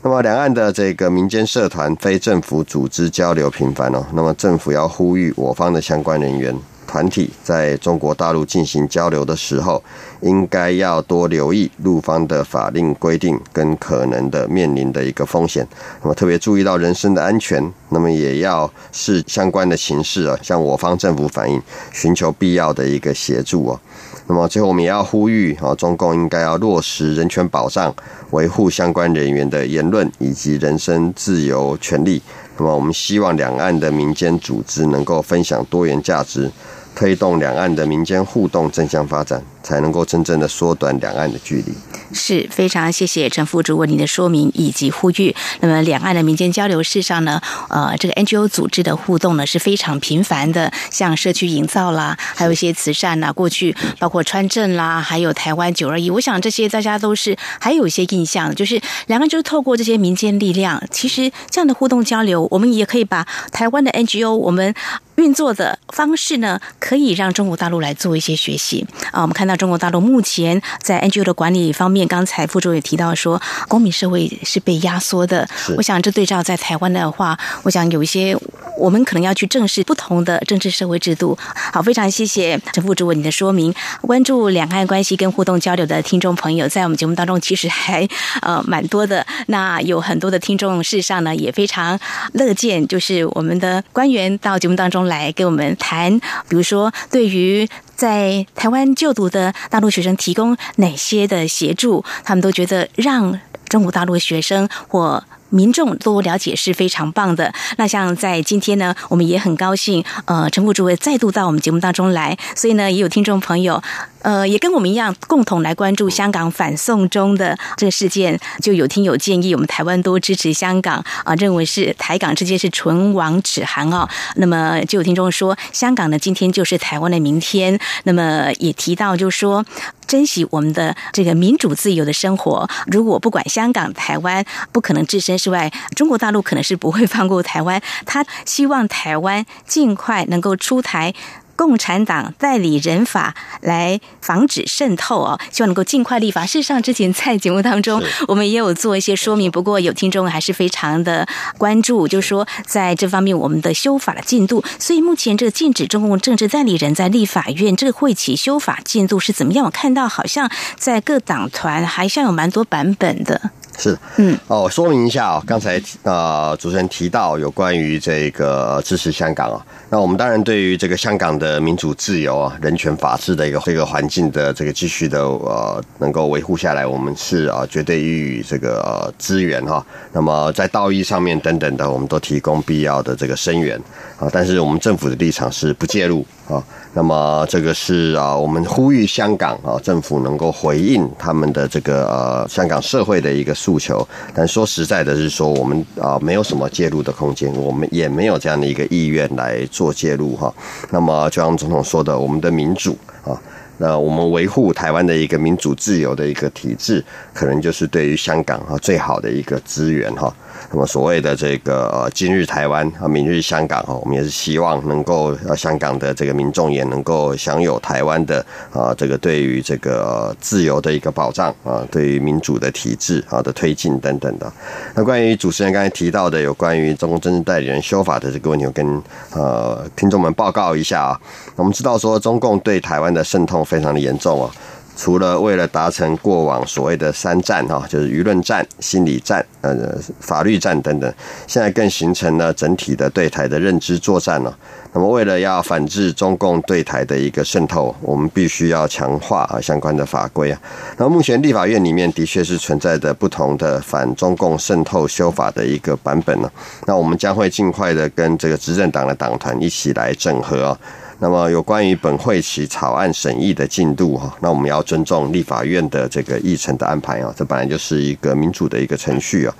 那么两岸的这个民间社团、非政府组织交流频繁哦，那么政府要呼吁我方的相关人员。团体在中国大陆进行交流的时候，应该要多留意陆方的法令规定跟可能的面临的一个风险。那么特别注意到人身的安全，那么也要视相关的形势啊，向我方政府反映，寻求必要的一个协助哦。那么最后我们也要呼吁啊，中共应该要落实人权保障，维护相关人员的言论以及人身自由权利。那么我们希望两岸的民间组织能够分享多元价值。推动两岸的民间互动正向发展，才能够真正的缩短两岸的距离。是非常谢谢陈副主为您的说明以及呼吁。那么两岸的民间交流事实上呢，呃，这个 NGO 组织的互动呢是非常频繁的，像社区营造啦，还有一些慈善啦，过去包括川镇啦，还有台湾九二一，我想这些大家都是还有一些印象，就是两岸就是透过这些民间力量，其实这样的互动交流，我们也可以把台湾的 NGO 我们。运作的方式呢，可以让中国大陆来做一些学习啊。我们看到中国大陆目前在 NGO 的管理方面，刚才副主也提到说，公民社会是被压缩的。我想这对照在台湾的话，我想有一些我们可能要去正视不同的政治社会制度。好，非常谢谢陈副主委你的说明。关注两岸关系跟互动交流的听众朋友，在我们节目当中其实还呃蛮多的。那有很多的听众事实上呢，也非常乐见，就是我们的官员到节目当中。来给我们谈，比如说对于在台湾就读的大陆学生提供哪些的协助，他们都觉得让中国大陆学生或。民众多了解是非常棒的。那像在今天呢，我们也很高兴，呃，陈副主委再度到我们节目当中来，所以呢，也有听众朋友，呃，也跟我们一样，共同来关注香港反送中的这个事件。就有听友建议，我们台湾多支持香港啊，认为是台港之间是唇亡齿寒啊。那么就有听众说，香港呢，今天就是台湾的明天。那么也提到，就是说。珍惜我们的这个民主自由的生活。如果不管香港、台湾不可能置身事外，中国大陆可能是不会放过台湾。他希望台湾尽快能够出台。共产党代理人法来防止渗透哦，希望能够尽快立法。事实上，之前在节目当中，我们也有做一些说明。不过，有听众还是非常的关注，就是说在这方面我们的修法的进度。所以，目前这个禁止中共政治代理人在立法院这个会期修法进度是怎么样？我看到好像在各党团还像有蛮多版本的。是，嗯，哦，说明一下啊，刚才呃主持人提到有关于这个支持香港啊，那我们当然对于这个香港的民主自由啊、人权法治的一个这个环境的这个继续的呃能够维护下来，我们是啊绝对予以这个支援哈。那么在道义上面等等的，我们都提供必要的这个声援啊，但是我们政府的立场是不介入啊。那么这个是啊，我们呼吁香港啊政府能够回应他们的这个呃香港社会的一个诉求。但说实在的，是说我们啊没有什么介入的空间，我们也没有这样的一个意愿来做介入哈。那么就像总统说的，我们的民主啊。那我们维护台湾的一个民主自由的一个体制，可能就是对于香港哈最好的一个资源哈。那么所谓的这个呃今日台湾啊，明日香港哈，我们也是希望能够香港的这个民众也能够享有台湾的啊这个对于这个自由的一个保障啊，对于民主的体制啊的推进等等的。那关于主持人刚才提到的有关于中共政治代理人修法的这个问题，我跟呃听众们报告一下啊。我们知道说中共对台湾的渗透。非常的严重啊，除了为了达成过往所谓的三战哈，就是舆论战、心理战、呃法律战等等，现在更形成了整体的对台的认知作战了。那么为了要反制中共对台的一个渗透，我们必须要强化啊相关的法规啊。那目前立法院里面的确是存在着不同的反中共渗透修法的一个版本呢。那我们将会尽快的跟这个执政党的党团一起来整合。那么有关于本会期草案审议的进度哈，那我们要尊重立法院的这个议程的安排啊，这本来就是一个民主的一个程序啊。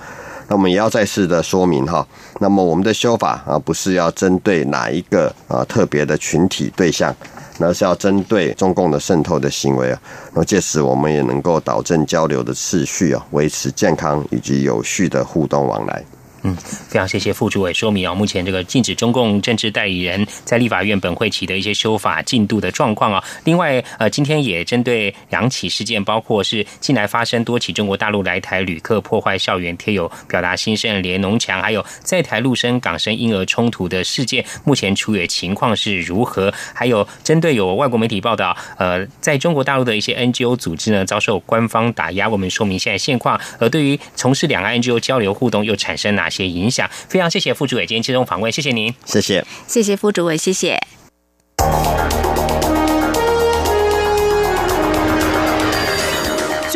那我们也要再次的说明哈，那么我们的修法啊，不是要针对哪一个啊特别的群体对象，那是要针对中共的渗透的行为啊。那么届时我们也能够导正交流的次序啊，维持健康以及有序的互动往来。嗯，非常谢谢副主委说明啊，目前这个禁止中共政治代理人在立法院本会期的一些修法进度的状况啊。另外，呃，今天也针对两起事件，包括是近来发生多起中国大陆来台旅客破坏校园贴有表达心声连农墙，还有在台陆生港生婴儿冲突的事件，目前处理情况是如何？还有针对有外国媒体报道，呃，在中国大陆的一些 NGO 组织呢遭受官方打压，我们说明现在现况。而对于从事两岸 NGO 交流互动，又产生哪些？些影响，非常谢谢副主委今天接受访问，谢谢您，谢谢，谢谢副主委，谢谢。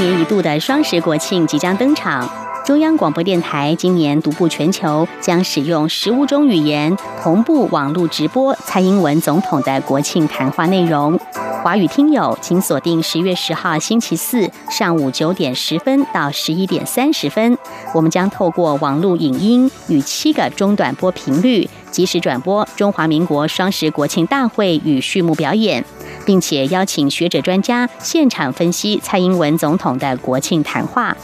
一年一度的双十国庆即将登场，中央广播电台今年独步全球，将使用十五种语言同步网络直播蔡英文总统的国庆谈话内容。华语听友，请锁定十月十号星期四上午九点十分到十一点三十分，我们将透过网络影音与七个中短波频率，及时转播中华民国双十国庆大会与序幕表演，并且邀请学者专家现场分析蔡英文总统的国庆谈话。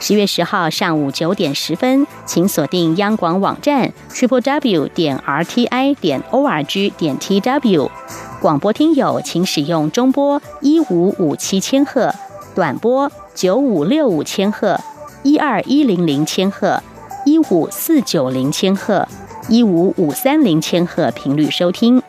十月十号上午九点十分，请锁定央广网站 triple w 点 r t i 点 o r g 点 t w。广播听友请使用中波一五五七千赫、短波九五六五千赫、一二一零零千赫、一五四九零千赫、一五五三零千赫频率收听。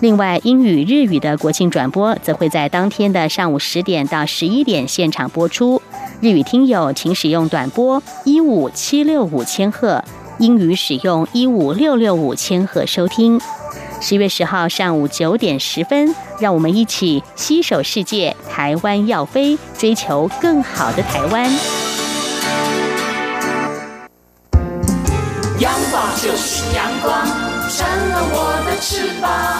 另外，英语、日语的国庆转播则会在当天的上午十点到十一点现场播出。日语听友请使用短波一五七六五千赫，英语使用一五六六五千赫收听。十月十号上午九点十分，让我们一起携手世界，台湾要飞，追求更好的台湾。阳光就是阳光，成了我的翅膀。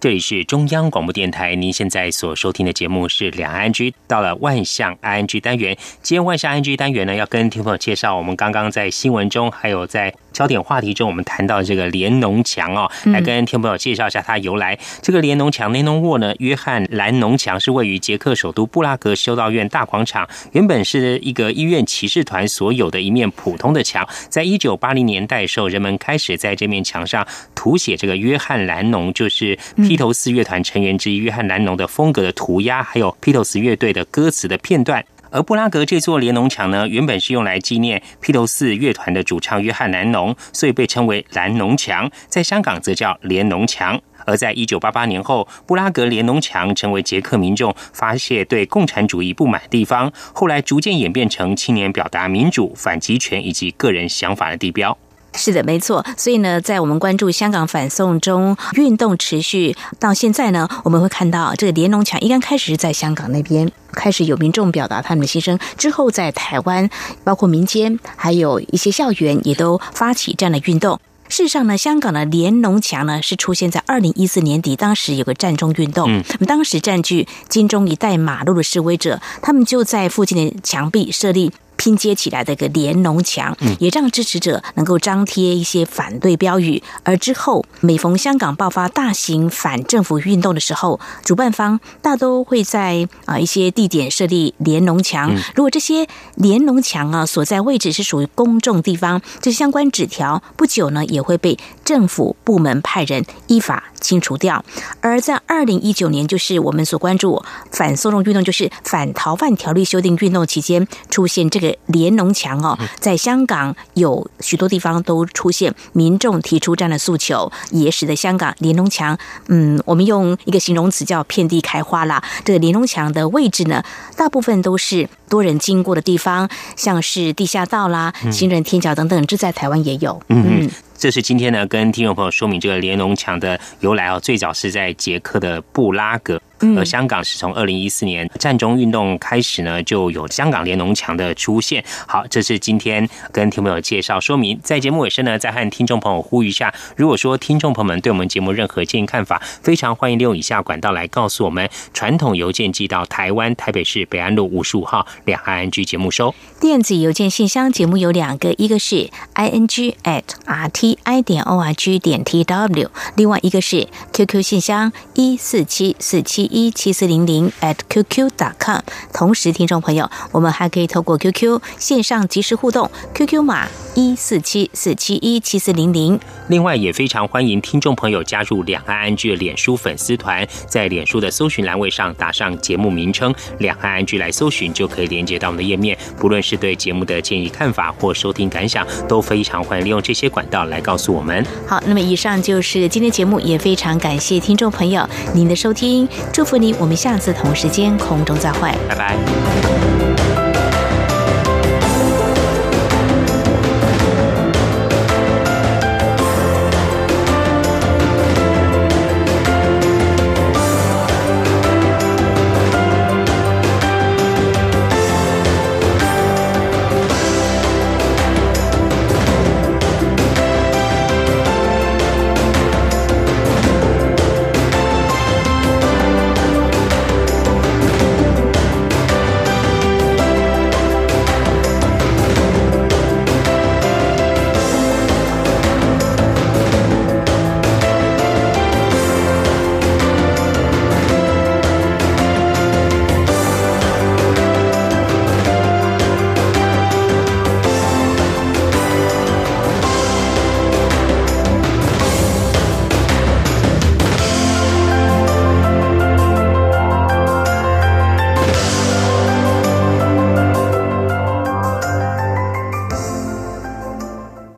这里是中央广播电台，您现在所收听的节目是两岸 G，到了万象 ING 单元。今天万象 ING 单元呢，要跟听众介绍我们刚刚在新闻中，还有在。焦点话题中，我们谈到这个连农墙哦，来跟听众朋友介绍一下它由来。这个连农墙 e n o w a 呢，约翰兰农墙是位于捷克首都布拉格修道院大广场，原本是一个医院骑士团所有的一面普通的墙。在一九八零年代时候，人们开始在这面墙上涂写这个约翰兰农，就是披头四乐团成员之一约翰兰农的风格的涂鸦，还有披头四乐队的歌词的片段。而布拉格这座联农墙呢，原本是用来纪念披头四乐团的主唱约翰·兰农，所以被称为兰农墙。在香港则叫联农墙。而在一九八八年后，布拉格联农墙成为捷克民众发泄对共产主义不满的地方，后来逐渐演变成青年表达民主、反集权以及个人想法的地标。是的，没错。所以呢，在我们关注香港反送中运动持续到现在呢，我们会看到这个连龙墙一刚开始是在香港那边开始有民众表达他们的心声，之后在台湾，包括民间还有一些校园也都发起这样的运动。事实上呢，香港的连农墙呢是出现在二零一四年底，当时有个战中运动，那么当时占据金钟一带马路的示威者，他们就在附近的墙壁设立。拼接起来的一个联农墙，也让支持者能够张贴一些反对标语。而之后，每逢香港爆发大型反政府运动的时候，主办方大都会在啊一些地点设立联农墙。如果这些联农墙啊所在位置是属于公众地方，这相关纸条不久呢也会被政府部门派人依法清除掉。而在二零一九年，就是我们所关注反送中运动，就是反逃犯条例修订运动期间，出现这个。连农墙哦，在香港有许多地方都出现民众提出这样的诉求，也使得香港连农墙，嗯，我们用一个形容词叫遍地开花啦。这个联农墙的位置呢，大部分都是多人经过的地方，像是地下道啦、行人天桥等等，这在台湾也有。嗯。这是今天呢，跟听众朋友说明这个连龙墙的由来哦。最早是在捷克的布拉格，而香港是从二零一四年战中运动开始呢，就有香港联农墙的出现。好，这是今天跟听众朋友介绍说明。在节目尾声呢，再和听众朋友呼吁一下：如果说听众朋友们对我们节目任何建议看法，非常欢迎利用以下管道来告诉我们。传统邮件寄到台湾台北市北安路五十五号两岸 G 节目收。电子邮件信箱节目有两个，一个是 i n g at r t。i 点 o r g 点 t w，另外一个是 QQ 信箱一四七四七一七四零零 at qq dot com。同时，听众朋友，我们还可以透过 QQ 线上即时互动，QQ 码一四七四七一七四零零。另外，也非常欢迎听众朋友加入两岸安居的脸书粉丝团，在脸书的搜寻栏位上打上节目名称“两岸安居”来搜寻，就可以连接到我们的页面。不论是对节目的建议看法或收听感想，都非常欢迎利用这些管道来。告诉我们好，那么以上就是今天节目，也非常感谢听众朋友您的收听，祝福你，我们下次同时间空中再会，拜拜。